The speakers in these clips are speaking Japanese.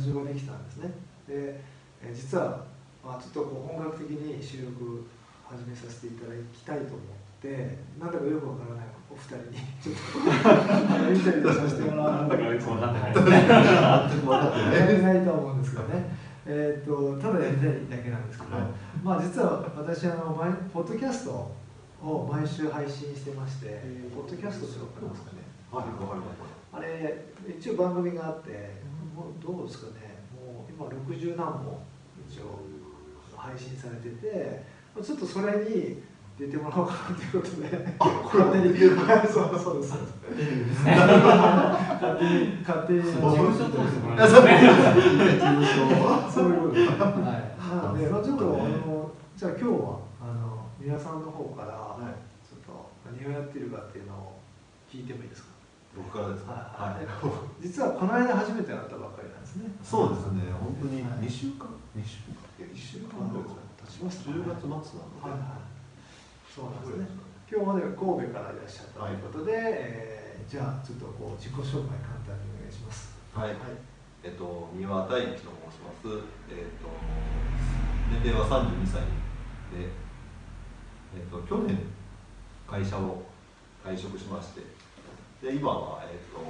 スタジオができたんですね。で、えー実は、まあ、ちょっとこう本格的に収録始めさせていただきたいと思ってなんだかよくわからないお二人にちょっとインタビューさせてもらうなんだかよくわないと思うんですけどね、えー、とただやりたいだけなんですけど、はい。まあ、実は私あの毎ポッドキャストを毎週配信してまして、ポッドキャストってわかりますかねはいわかりますあれ一応番組があってどうですかね。もう今60何本一応配信されててちょっとそれに出てもらおうかなということで。あこれ勝手に。勝手に勝手に。事務所通してもらあそうい。うこと。はい。なので、まあ、ちょっと、あの、じゃあ、今日は、あの、皆さんの方から、はい。ちょっと、何をやってるかっていうのを聞いてもいいですか？僕からですか？はい。はい。実は、この間初めて会ったばっかりなんですね。そうですね。本当にはい。2週間？2週間。一週間ぐらい経ちますかね。10月末なので。はいはい。そうなんですね。今日まで神戸からいらっしゃったということで、えーじゃあ、ちょっとこう、自己紹介簡単にお願いします。はい。えっと三輪大輝と申します。えっと年齢は32歳でえっと去年会社を退職しましてで今はえっと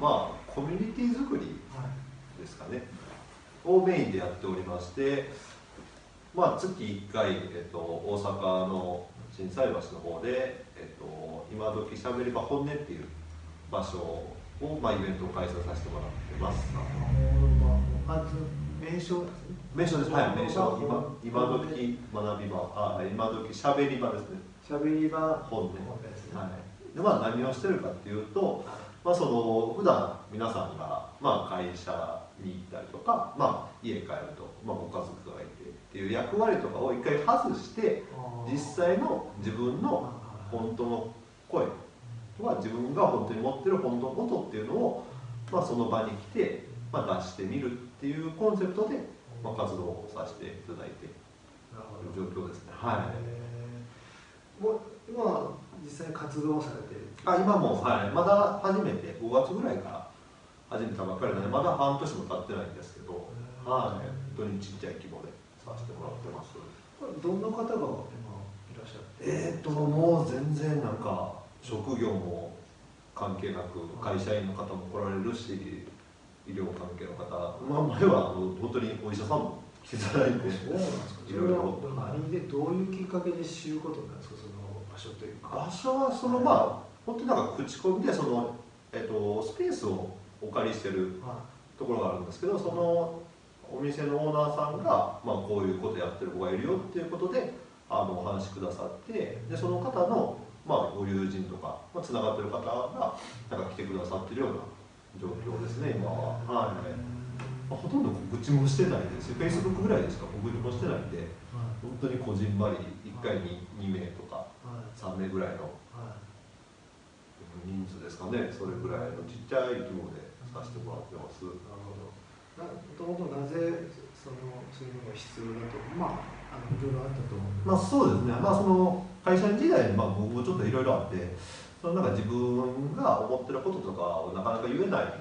まあコミュニティ作りはい。ですかねをメインでやっておりまして、まあ、月1回、えっと、大阪の心斎橋の方で、えっと、今時しゃべり場本音っていう場所を、まあ、イベントを開催させてもらってます。まず名称ですね。名称です。はい、名称。今、今時学び場、あ、今時しゃべり場ですね。しゃべり場本音。ね。はい。で、まあ、何をしてるかっていうと、まあ、その普段皆さんが、まあ、会社に行ったりとか、まあ、家帰ると、まあ、ご家族がいてっていう役割とかを一回外して実際の自分の本当の声とか自分が本当に持ってる本当のことっていうのを、まあ、その場に来て、まあ、出してみるっていうコンセプトで、まあ、活動をさせていただいていなる状況ですね。はいい。もう今実際に活動されて。あ今も、はい、まだ初めて5月ぐらいから始めたばっかりなのでまだ半年も経ってないんですけど、はい、本当にちっちゃい規模でさせてもらってます。これどんな方が今いらっしゃって？えー、ともう全然なんか職業も関係なく会社員の方も来られるし医療関係の方、まあ、前はあの本当にお医者さんも来ていただいてそうなんですか。そいろいろ。何でどういうきっかけで知ることなんですか？その場所というか。場所はそのまあ本当になんか口コミでその、えー、とスペースをお借りしてるはところがあるんですけどそのお店のオーナーさんが、まあ、こういうことやってる子がいるよっていうことであのお話しくださってでその方の、まあ、ご友人とかつな、がってる方がなんか来てくださってるような状況ですね今は、はい。まあ、ほとんど告知もしてないですし Facebook ぐらいでしか？告知もしてないんではい。本当にこじんまり1回に2名とか。はい3名ぐらいのはい。人数ですかねそれぐらいのちっちゃい規模でさせてもらってます。なるほど。なもともとなぜそのそういうのが必要だとまああのいろいろあったと思うまあそうですね、まあ、その会社員時代にまあ僕もちょっといろいろあってそのなんか自分が思ってることとかをなかなか言えない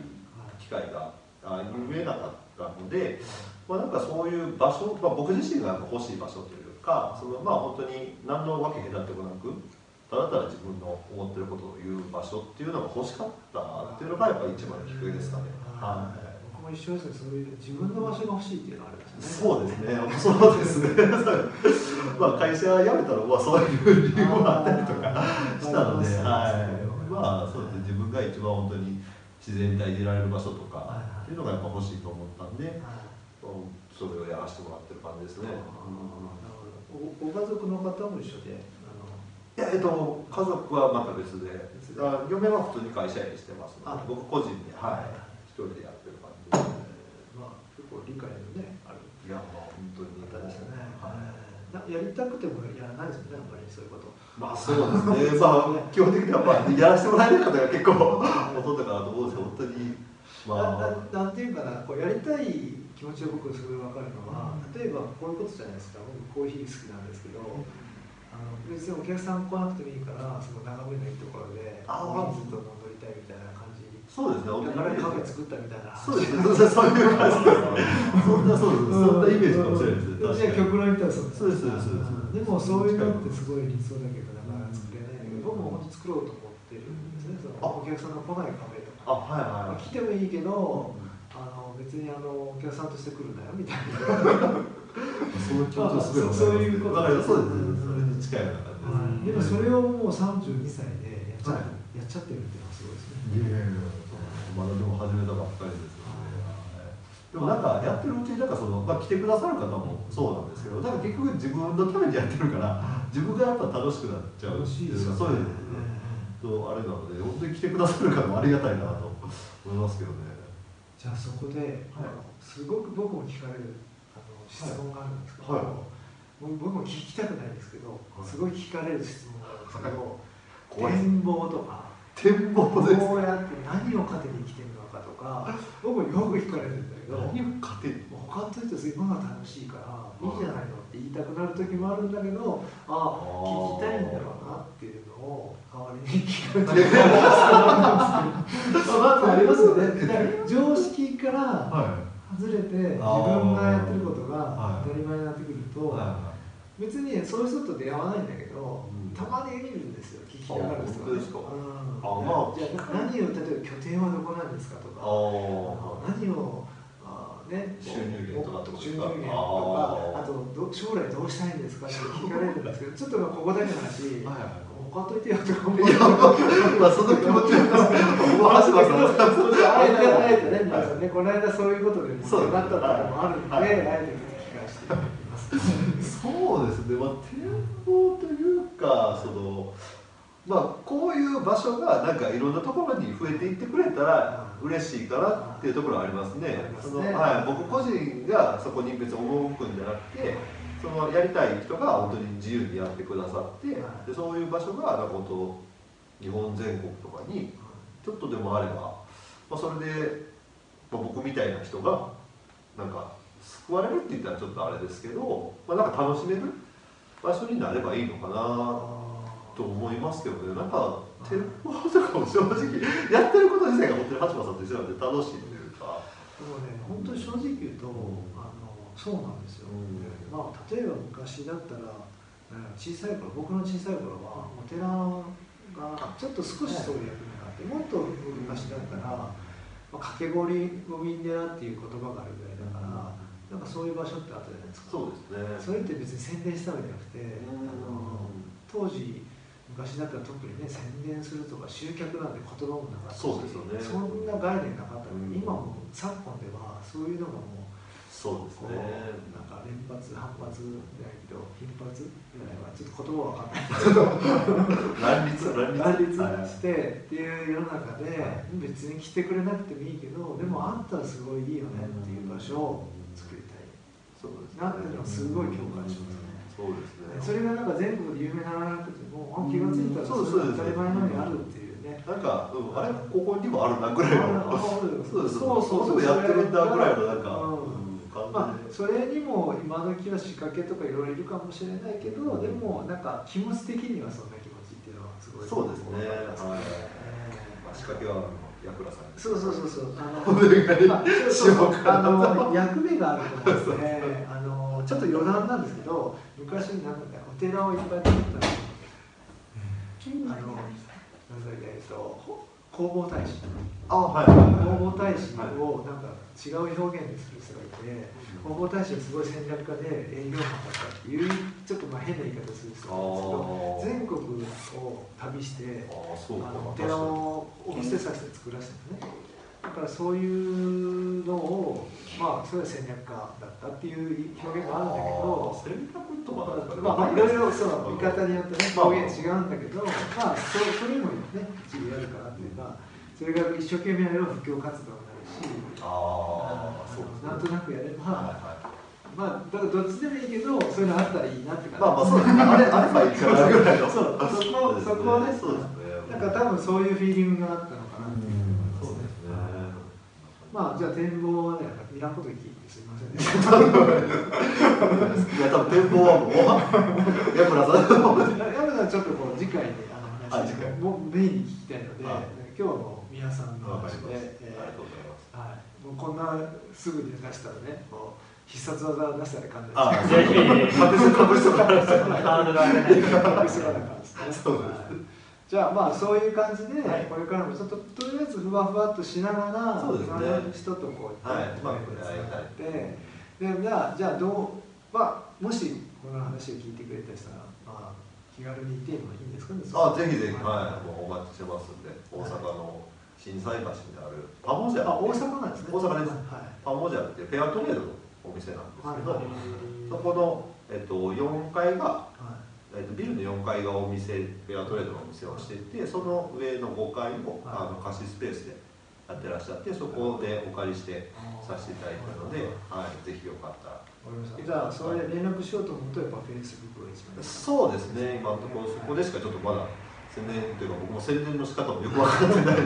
機会があ言えなかったので、まあ、なんかそういう場所、まあ、僕自身が欲しい場所というかそのまあ本当に何のわけ隔てもなくただただ自分の思ってることを言う場所っていうのが欲しかったっていうのがやっぱり一番のきっかけですかね。はい僕も一緒ですねそういう自分の場所が欲しいっていうのがあるんですよねそうですね、そうですね。まあ 会社辞めたら、まあそういう理由もあったりとかしたので、はい。まあそうですね、自分が一番本当に自然体でいられる場所とかっていうのがやっぱ欲しいと思ったんで、それをやらせてもらってる感じですね。なるほどごご家族の方も一緒であの。いや、えっと、家族はまた別で、あ嫁は普通に会社員してますのあ。で、僕個人で、はい、一人でやってる感じえで。まあ結構理解のねある。いや、まあ本当に。やりたくてもやらないですよねあんまりそういうこと。まあそうですね、まあ基本的にはまあやらせてもらえる方が結構ほとんどかなと思うんですけど、本当に、まあ、なななんていうかな。こうやりたい気持ちが僕すごい分かるのは例えばこういうことじゃないですか。僕コーヒー好きなんですけどあの別にお客さん来なくてもいいからその眺めのいいところであコー。ヒーずっと飲んどりたいみたいな感そうですね。だからカフェ作ったみたいな。そうですね。そうそうそういう感じですそんなそうですそんなイメージかもしれないですね。極論言ったらそうです。そうですでもそういうのってすごい理想だけどなかなか作れないん。だけど僕も本当作ろうと思ってるんですね。そのお客さんが来ないカフェとか。あはいはい来てもいいけどあの別にあのお客さんとして来るんだよみたいな。その気持ちはすごいそういうことだからそうですねそれに近いような感じですでもそれをもう32歳でやっちゃ,、はいやっちゃってるっていうのはすごいですねいやいやいやまだでも始めたばっかりですよねでもなんかやってるうちになんかその、まあ、来てくださる方もそうなんですけどなんか結局自分のためにやってるから自分がやっぱ楽しくなっちゃう楽しいですよね。そういうとあれなので本当に来てくださる方もありがたいなと思いますけどね。じゃあそこで、はい。すごく僕も聞かれるあの質問があるんですけど、はい。僕僕も聞きたくないんですけど、はい。すごい聞かれる質問があるんですけど、怖い展望とか展望です。こうやって何を糧に生きてるのかとか僕もよく聞かれるんだけど何を糧に？他の人と今が楽しいからいいじゃないのって言いたくなる時もあるんだけどあ聞きたいんだろうなっていうのを代わりに聞かれてるまあありますよね。常識からは外れて自分がやってることが当たり前になってくると、別にそういう人と出会わないんだけど、うん。たまに見るんですよ聞きたがる人あ本当ですかうん、あまあじゃあ何を例えば拠点はどこなんですかとか。いああ何をあね収入源とかとです収か入源とかあとど将来どうしたいんですかって聞かれるんですけど ちょっとまあここだけの話。はいはい他といてよとか思ういや、まあ、その気持ちは、もう、橋場さん、あえてあえてね、はい皆さんね、この間そういうことで盛り上がったとかもあるんで、あはいえて聞かせていただきます。そうですね、まあ、展望というか、その。まあ、こういう場所が、なんかいろんなところに増えていってくれたら、嬉しいかなっていうところはありますね。その、はい、僕個人がそこに別に赴くんじゃなくて。そのやりたい人が本当に自由にやってくださって、でそういう場所がなんか本当日本全国とかにちょっとでもあれば、まあ、それで、まあ、僕みたいな人がなんか救われるって言ったらちょっとあれですけど、まあ、なんか楽しめる場所になればいいのかなと思いますけどねなんか展望とかも正直やってること自体が本当に橋場さんと一緒なんで楽しいというか。でもね、本当に正直言うと、あのそうなんですよ。まあ、例えば昔だったら、うん小さい頃、僕の小さい頃は、お寺がちょっと少しそういう役目があって、もっと昔だったら、まあ、掛け氷ごみん寺っていう言葉があるぐらいだから、なんかそういう場所ってあったじゃないですか。そうですねそれって別に宣伝したわけじゃなくて、うんあの当時昔だったら特にね宣伝するとか集客なんて言葉もなかったしそうですよね。そんな概念なかった。のに、うん。今も昨今ではそういうのがもうそうですね。なんか連発反発じゃないけど頻発ぐらいはちょっと言葉は分かんない。乱立乱立。乱立はいしてっていう世の中ではい。別に来てくれなくてもいいけどでもあったらすごいいいよねっていう場所を作りたい。そうですなっていうのはすごい共感します。ね。そうですね。それがなんか全国で有名ならなくてもあ気が付いたらそれが当たり前のようにあるっていうね。なんか、うん、あれここにもあるなぐらいのそうです。そうそうそう。やってるんだぐらいのなんか、うん。まあそれにも今時は仕掛けとかいろいろいるかもしれないけど、でもなんか気持ち的にはそんな気持ちっていうのはすごいそうですね。はいえまあ、仕掛けはヤクラさんーそうそうそうそう。あのあの役目があると思うんですね。あのちょっと余談なんですけど、昔なんかねお寺をいっぱい作ったの。あのなんだっけえっとほ弘法大師。あはい。はい弘法大使をなんか違う表現でする人がいて、弘法大使はすごい戦略家で営業マンだったっていうちょっとまあ変な言い方する人なんですけど全国を旅してあのお寺をお布施させて作らせたんですねだからそういうのをまあそれは戦略家だったっていう表現があるんだけど戦略とかなんですかねまあ、まあいろいろそう見方によってねまあ表現違うんだけど、まあそそれもね一理あるかなっていうかそれが一生懸命やれば布教活動になるしああそうなんとなくやれば、はいはい。まあだからどっちでもいいけどそういうのあったらいいなって感じ。まあまあそうですね。あれあればいいからいの。そうそこそこはねそうですね。なんか多分そういうフィーリングがあったのかなっていうまあじゃあ展望はねいらんこと聞いてすみませんでしたいや多分展望はもうヤクラさんの山田さんちょっとこう次回であのね。話 はい。もうメインに聞きたいので、はい今日の宮さんの話で、えーありがとうございます。はい、もうこんなすぐに出したらねもう必殺技出したら簡単あいやいやいやいや。隠す隠すとかハードル上げない。と隠すような感じですねそうです。はいじゃあまあそういう感じで、はい。これからもちょっととりあえずふわふわっとしながらそうですね。人とこうはい。まあうまくやりたい。ででじゃあじゃあどうまあもしこの話を聞いてくれた人はまあ気軽に行ってもいいんですかねあぜひぜひははい。もうお待ちしてますんで大阪の心斎橋にあるパモジャあ大阪なんですね。大阪です。はい。パモジャってフェアトレードのお店なんですけど、はいそこの、えっと、4階が、はいえっと、ビルの4階がお店フェアトレードのお店をしていてその上の5階を、はい。あの貸しスペースでやってらっしゃってそこでお借りしてさせていただいてるので、はい、ぜひよかったら。じゃあそれ連絡しようと思うとやっぱフェイスブックが一番いいそうですね今のところそこでしかちょっとまだ宣伝というか僕も宣伝の仕方もよく分かってない よ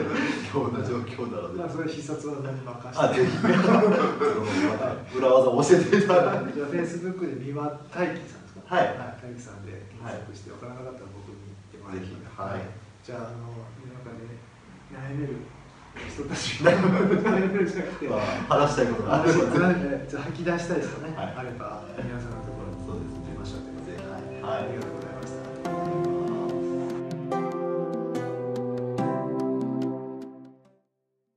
うな状況なので。まあそれ必殺技に任あせてぜひ裏技を教えていただいて。じゃあフェイスブックで三輪大輝さんですか？はい大輝さんで検索して分からなかったら僕に言ってもらえぜひ。るはい。じゃああの世の中で悩める人たちが悩めるじゃなくてまあ、話したいことが。あればじゃあ吐き出したい人ね、はい。あれば皆さんのところに出ましょうということで。はい。ありがとうございます